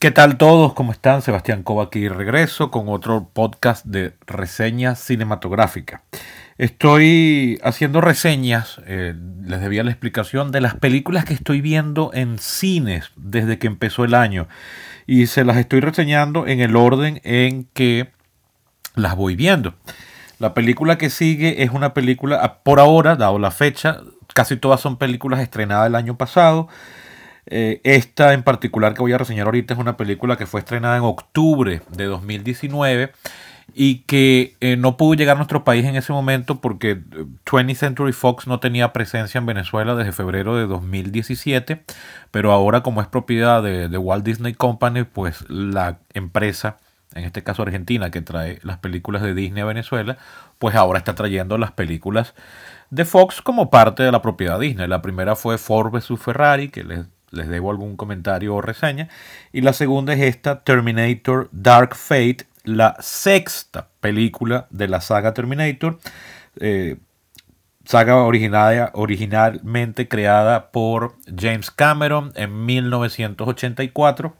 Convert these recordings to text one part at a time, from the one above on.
¿Qué tal todos? ¿Cómo están? Sebastián Cova aquí regreso con otro podcast de reseñas cinematográficas. Estoy haciendo reseñas, eh, les debía la explicación de las películas que estoy viendo en cines desde que empezó el año. Y se las estoy reseñando en el orden en que las voy viendo. La película que sigue es una película, por ahora, dado la fecha, casi todas son películas estrenadas el año pasado. Eh, esta en particular que voy a reseñar ahorita es una película que fue estrenada en octubre de 2019 y que eh, no pudo llegar a nuestro país en ese momento porque 20th eh, Century Fox no tenía presencia en Venezuela desde febrero de 2017, pero ahora como es propiedad de, Walt Disney Company, pues la empresa, en este caso Argentina, que trae las películas de Disney a Venezuela, pues ahora está trayendo las películas de Fox como parte de la propiedad Disney. La primera fue Ford vs Ferrari, que les les debo algún comentario o reseña. Y la segunda es esta, Terminator Dark Fate, la sexta película de la saga Terminator. Eh, saga originalmente creada por James Cameron en 1984.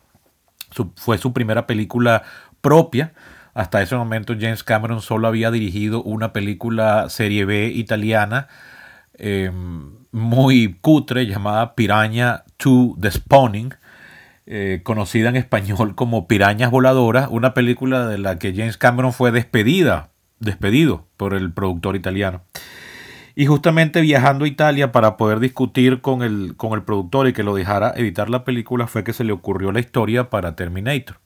fue su primera película propia. Hasta ese momento James Cameron solo había dirigido una película serie B italiana em, muy cutre llamada Piraña to the Spawning, eh, conocida en español como Pirañas Voladoras, una película de la que James Cameron fue despedida, despedido por el productor italiano. Y justamente viajando a Italia para poder discutir con el, con el productor y que lo dejara editar la película fue que se le ocurrió la historia para Terminator.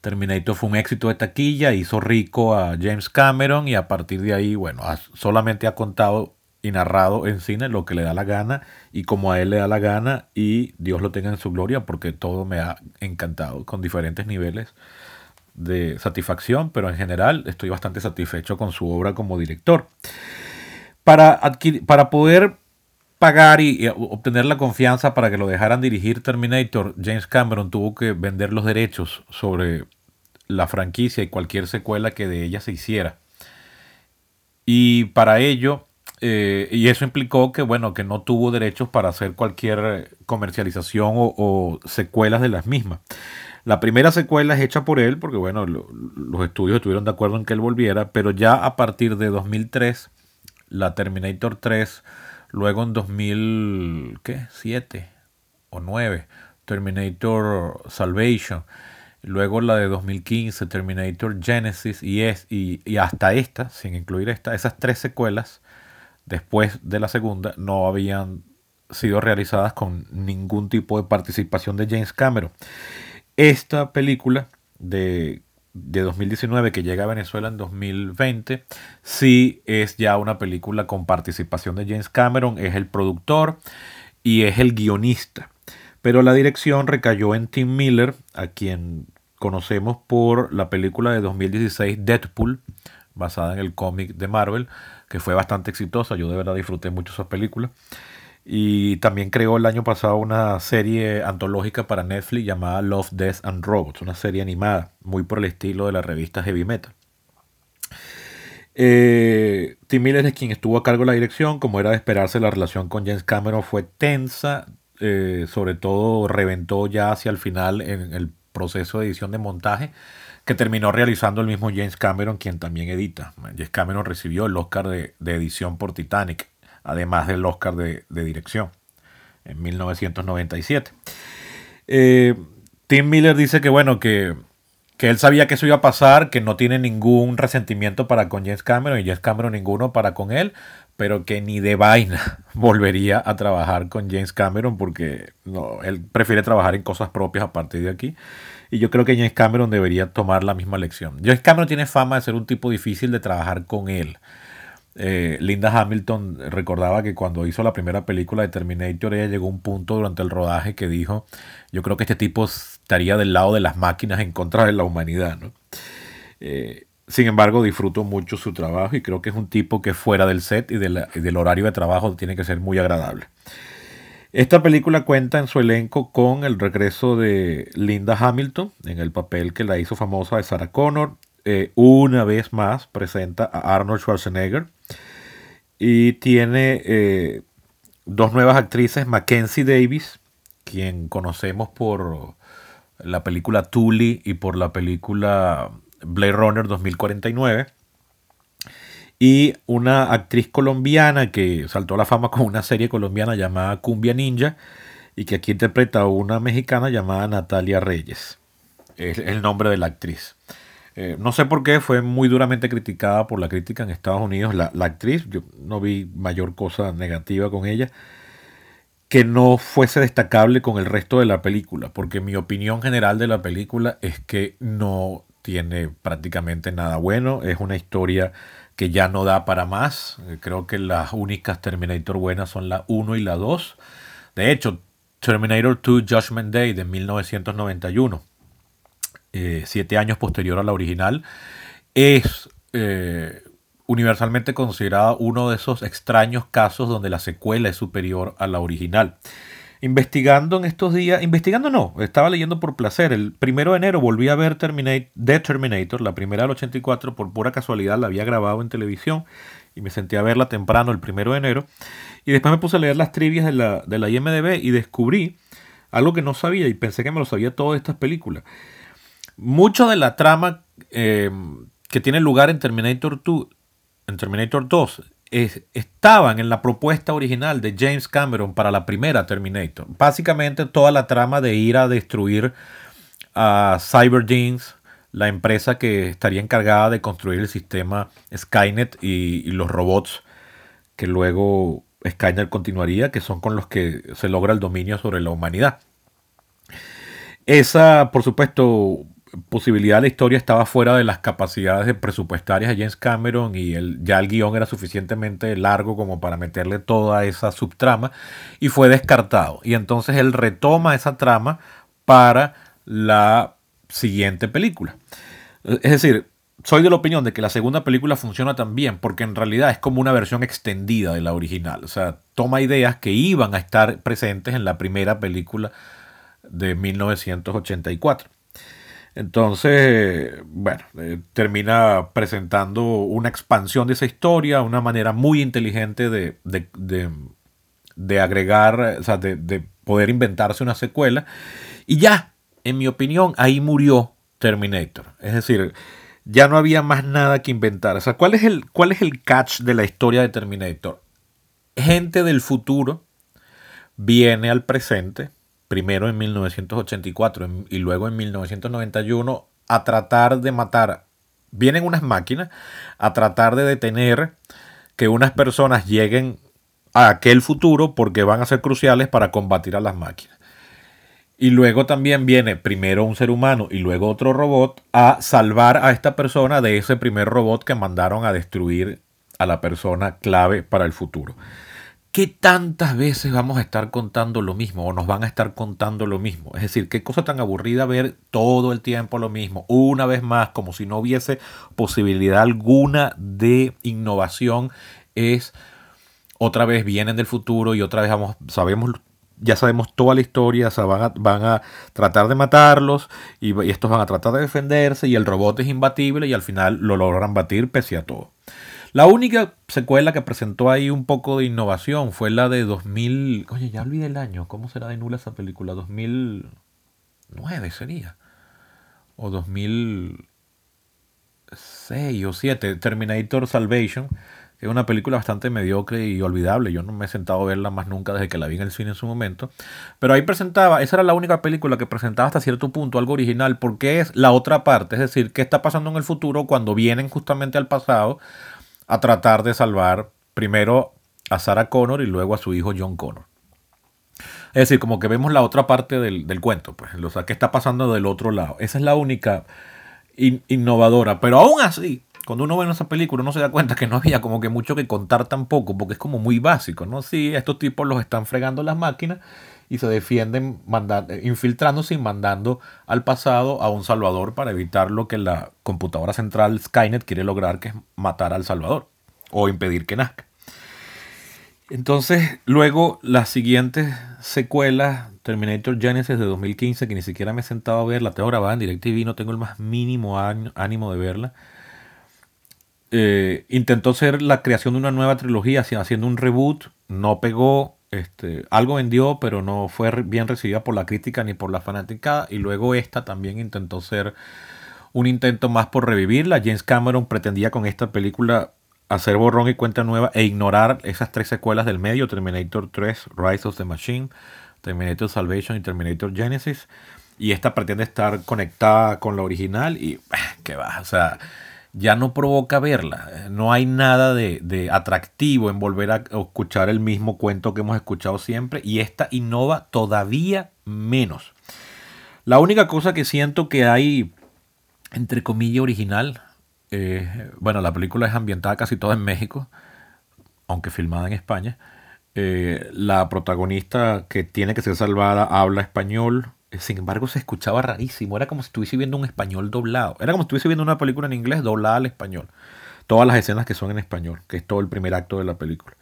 Terminator fue un éxito de taquilla, hizo rico a James Cameron y a partir de ahí, bueno, solamente ha contado y narrado en cine lo que le da la gana y como a él le da la gana y Dios lo tenga en su gloria porque todo me ha encantado con diferentes niveles de satisfacción, pero en general estoy bastante satisfecho con su obra como director. Para, para poder pagar y, obtener la confianza para que lo dejaran dirigir Terminator, James Cameron tuvo que vender los derechos sobre la franquicia y cualquier secuela que de ella se hiciera. Y para ello eh, y eso implicó que, bueno, que no tuvo derechos para hacer cualquier comercialización o, secuelas de las mismas. La primera secuela es hecha por él, porque, bueno, los estudios estuvieron de acuerdo en que él volviera, pero ya a partir de 2003, la Terminator 3, luego en 2007 o 9, Terminator Salvation, luego la de 2015, Terminator Genesis, y, es, y hasta esta, sin incluir esta, esas tres secuelas después de la segunda no habían sido realizadas con ningún tipo de participación de James Cameron. Esta película de, 2019 que llega a Venezuela en 2020 sí es ya una película con participación de James Cameron, es el productor y es el guionista. Pero la dirección recayó en Tim Miller, a quien conocemos por la película de 2016 Deadpool, basada en el cómic de Marvel, que fue bastante exitosa. Yo de verdad disfruté mucho esa película. Y también creó el año pasado una serie antológica para Netflix llamada Love, Death and Robots, una serie animada, muy por el estilo de la revista Heavy Metal. Eh, Tim Miller es quien estuvo a cargo de la dirección, como era de esperarse, la relación con James Cameron fue tensa, eh, sobre todo reventó ya hacia el final en el proceso de edición de montaje que terminó realizando el mismo James Cameron, quien también edita. James Cameron recibió el Oscar de, edición por Titanic, además del Oscar de, dirección, en 1997. Eh, Tim Miller dice que, bueno, que, que él sabía que eso iba a pasar, que no tiene ningún resentimiento para con James Cameron y James Cameron ninguno para con él, pero que ni de vaina volvería a trabajar con James Cameron porque no, él prefiere trabajar en cosas propias a partir de aquí. Y yo creo que James Cameron debería tomar la misma lección. James Cameron tiene fama de ser un tipo difícil de trabajar con él. Eh, Linda Hamilton recordaba que cuando hizo la primera película de Terminator, ella llegó a un punto durante el rodaje que dijo, yo creo que este tipo estaría del lado de las máquinas en contra de la humanidad. Eh, sin embargo, disfruto mucho su trabajo y creo que es un tipo que fuera del set y del horario de trabajo tiene que ser muy agradable. Esta película cuenta en su elenco con el regreso de Linda Hamilton en el papel que la hizo famosa de Sarah Connor. Eh, una vez más presenta a Arnold Schwarzenegger y tiene eh, dos nuevas actrices, Mackenzie Davis, quien conocemos por, la película Tully y por la película Blade Runner 2049. Y una actriz colombiana que saltó a la fama con una serie colombiana llamada Cumbia Ninja y que aquí interpreta a una mexicana llamada Natalia Reyes. Es el nombre de la actriz. Eh, no sé por qué fue muy duramente criticada por la crítica en Estados Unidos. La, la, actriz, yo no vi mayor cosa negativa con ella, que no fuese destacable con el resto de la película, porque mi opinión general de la película es que no tiene prácticamente nada bueno, es una historia que ya no da para más, eh, creo que las únicas Terminator buenas son la 1 y la 2. De hecho, Terminator 2 Judgment Day de 1991 eh, siete años posterior a la original, es eh, universalmente considerada uno de esos extraños casos donde la secuela es superior a la original. Investigando en estos días, investigando no, estaba leyendo por placer. El primero de enero volví a ver Terminator, The Terminator, la primera del 84, por pura casualidad la había grabado en televisión y me senté a verla temprano el primero de enero. Y después me puse a leer las trivias de la, de la IMDB y descubrí algo que no sabía y pensé que me lo sabía todas estas películas. Mucho de la trama eh, que tiene lugar en Terminator 2, en Terminator 2 estaban en la propuesta original de James Cameron para la primera Terminator. Básicamente toda la trama de ir a destruir a Cyberdings, la empresa que estaría encargada de construir el sistema Skynet y, y los robots que luego Skynet continuaría, que son con los que se logra el dominio sobre la humanidad. Esa, por supuesto, posibilidad de la historia estaba fuera de las capacidades presupuestarias de James Cameron y el, ya el guion era suficientemente largo como para meterle toda esa subtrama y fue descartado. Y entonces él retoma esa trama para la siguiente película. Es decir, soy de la opinión de que la segunda película funciona también porque en realidad es como una versión extendida de la original. O sea, toma ideas que iban a estar presentes en la primera película de 1984. Entonces, bueno, eh, termina presentando una expansión de esa historia, una manera muy inteligente de, de, agregar, o sea, de, poder inventarse una secuela. Y ya, en mi opinión, ahí murió Terminator. Es decir, ya no había más nada que inventar. O sea, ¿cuál es el, cuál es el catch de la historia de Terminator? Gente del futuro viene al presente primero en 1984 y luego en 1991 a tratar de matar, vienen unas máquinas a tratar de detener que unas personas lleguen a aquel futuro porque van a ser cruciales para combatir a las máquinas. Y luego también viene primero un ser humano y luego otro robot a salvar a esta persona de ese primer robot que mandaron a destruir a la persona clave para el futuro. ¿Qué tantas veces vamos a estar contando lo mismo o nos van a estar contando lo mismo? Es decir, qué cosa tan aburrida ver todo el tiempo lo mismo, una vez más, como si no hubiese posibilidad alguna de innovación, es otra vez vienen del futuro y otra vez vamos, sabemos ya sabemos toda la historia, van, a, tratar de matarlos y, y, estos van a tratar de defenderse y el robot es imbatible y al final lo logran batir pese a todo. La única secuela que presentó ahí un poco de innovación fue la de 2000. Oye, ya olvidé el año. ¿Cómo será de nula esa película? 2009 sería. O 2006 o 7. Terminator Salvation. Es una película bastante mediocre y olvidable. Yo no me he sentado a verla más nunca desde que la vi en el cine en su momento. Pero ahí presentaba, esa era la única película que presentaba hasta cierto punto algo original, porque es la otra parte. Es decir, qué está pasando en el futuro cuando vienen justamente al pasado a tratar de salvar primero a Sarah Connor y luego a su hijo John Connor. Es decir, como que vemos la otra parte del, cuento, pues, o qué está pasando del otro lado. Esa es la única innovadora, pero aún así, cuando uno ve esa película, uno se da cuenta que no había como que mucho que contar tampoco, porque es como muy básico, ¿no? Sí, estos tipos los están fregando las máquinas y se defienden infiltrándose y mandando al pasado a un salvador para evitar lo que la computadora central Skynet quiere lograr, que es matar al salvador o impedir que nazca. Entonces, luego las siguientes secuelas, Terminator Genesis de 2015, que ni siquiera me he sentado a ver, la tengo grabada en DirecTV, no tengo el más mínimo ánimo de verla. Eh, intentó ser la creación de una nueva trilogía, haciendo un reboot, no pegó, Este, algo vendió, pero no fue bien recibida por la crítica ni por la fanática. Y luego esta también intentó ser un intento más por revivirla. James Cameron pretendía con esta película hacer borrón y cuenta nueva e ignorar esas tres secuelas del medio, Terminator 3, Rise of the Machine, Terminator Salvation y Terminator Genesis. Y esta pretende estar conectada con la original y ah, qué va, o sea, ya no provoca verla. No hay nada de, atractivo en volver a escuchar el mismo cuento que hemos escuchado siempre y esta innova todavía menos. La única cosa que siento que hay, entre comillas, original, eh, bueno, la película es ambientada casi toda en México, aunque filmada en España. Eh, la protagonista que tiene que ser salvada habla español, sin embargo se escuchaba rarísimo, era como si estuviese viendo un español doblado, era como si estuviese viendo una película en inglés doblada al español. Todas las escenas que son en español, que es todo el primer acto de la película.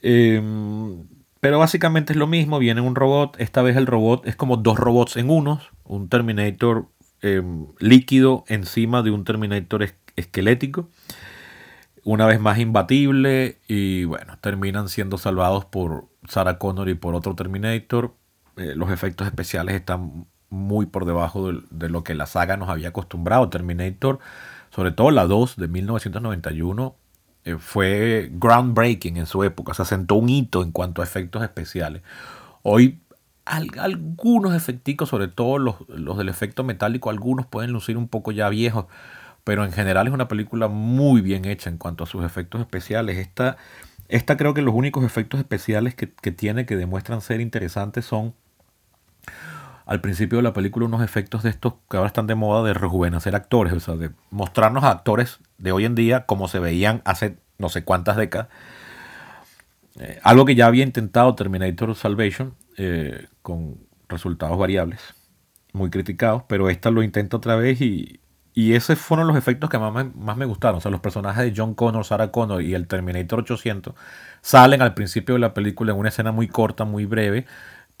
Em, pero básicamente es lo mismo, viene un robot, esta vez el robot es como dos robots en uno, un Terminator em, líquido encima de un Terminator esquelético, una vez más imbatible y bueno, terminan siendo salvados por Sarah Connor y por otro Terminator eh, los efectos especiales están muy por debajo de, lo que la saga nos había acostumbrado. Terminator, sobre todo la 2 de 1991, eh, fue groundbreaking en su época, se asentó un hito en cuanto a efectos especiales. Hoy algunos efecticos, sobre todo los, los, del efecto metálico, algunos pueden lucir un poco ya viejos, pero en general es una película muy bien hecha en cuanto a sus efectos especiales. Esta, esta creo que los únicos efectos especiales que, que tiene que demuestran ser interesantes son al principio de la película unos efectos de estos que ahora están de moda de rejuvenecer actores, o sea, de mostrarnos a actores de hoy en día como se veían hace no sé cuántas décadas. Eh, algo que ya había intentado Terminator Salvation eh, con resultados variables, muy criticados, pero esta lo intenta otra vez y, y esos fueron los efectos que más me, más me gustaron. O sea, los personajes de John Connor, Sarah Connor y el Terminator 800 salen al principio de la película en una escena muy corta, muy breve,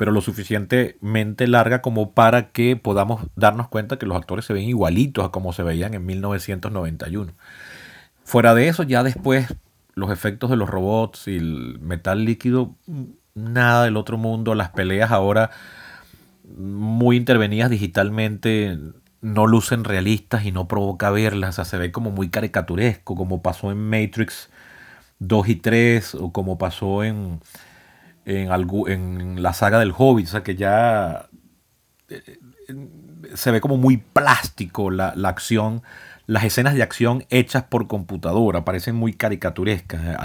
pero lo suficientemente larga como para que podamos darnos cuenta que los actores se ven igualitos a como se veían en 1991. Fuera de eso, ya después los efectos de los robots y el metal líquido, nada del otro mundo, las peleas ahora muy intervenidas digitalmente no lucen realistas y no provoca verlas, o sea, se ve como muy caricaturesco, como pasó en Matrix 2 y 3 o como pasó en en, en la saga del Hobbit, o sea que ya eh, se ve como muy plástico la, acción, las escenas de acción hechas por computadora, parecen muy caricaturescas. Eh,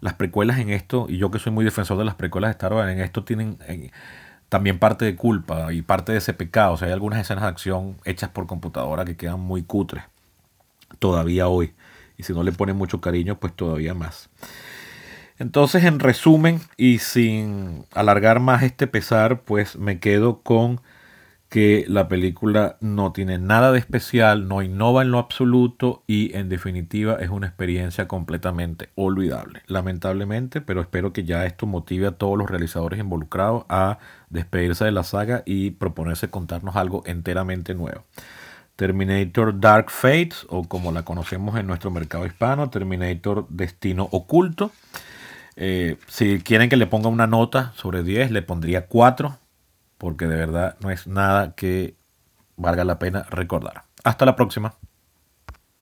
las precuelas en esto, y yo que soy muy defensor de las precuelas de Star Wars, en esto tienen eh, también parte de culpa y parte de ese pecado. O sea, hay algunas escenas de acción hechas por computadora que quedan muy cutres todavía hoy. Y si no le ponen mucho cariño, pues todavía más. Entonces, en resumen y sin alargar más este pesar, pues me quedo con que la película no tiene nada de especial, no innova en lo absoluto y en definitiva es una experiencia completamente olvidable. Lamentablemente, pero espero que ya esto motive a todos los realizadores involucrados a despedirse de la saga y proponerse contarnos algo enteramente nuevo. Terminator Dark Fates, o como la conocemos en nuestro mercado hispano, Terminator Destino Oculto. Eh, si quieren que le ponga una nota sobre 10, le pondría 4, porque de verdad no es nada que valga la pena recordar. Hasta la próxima.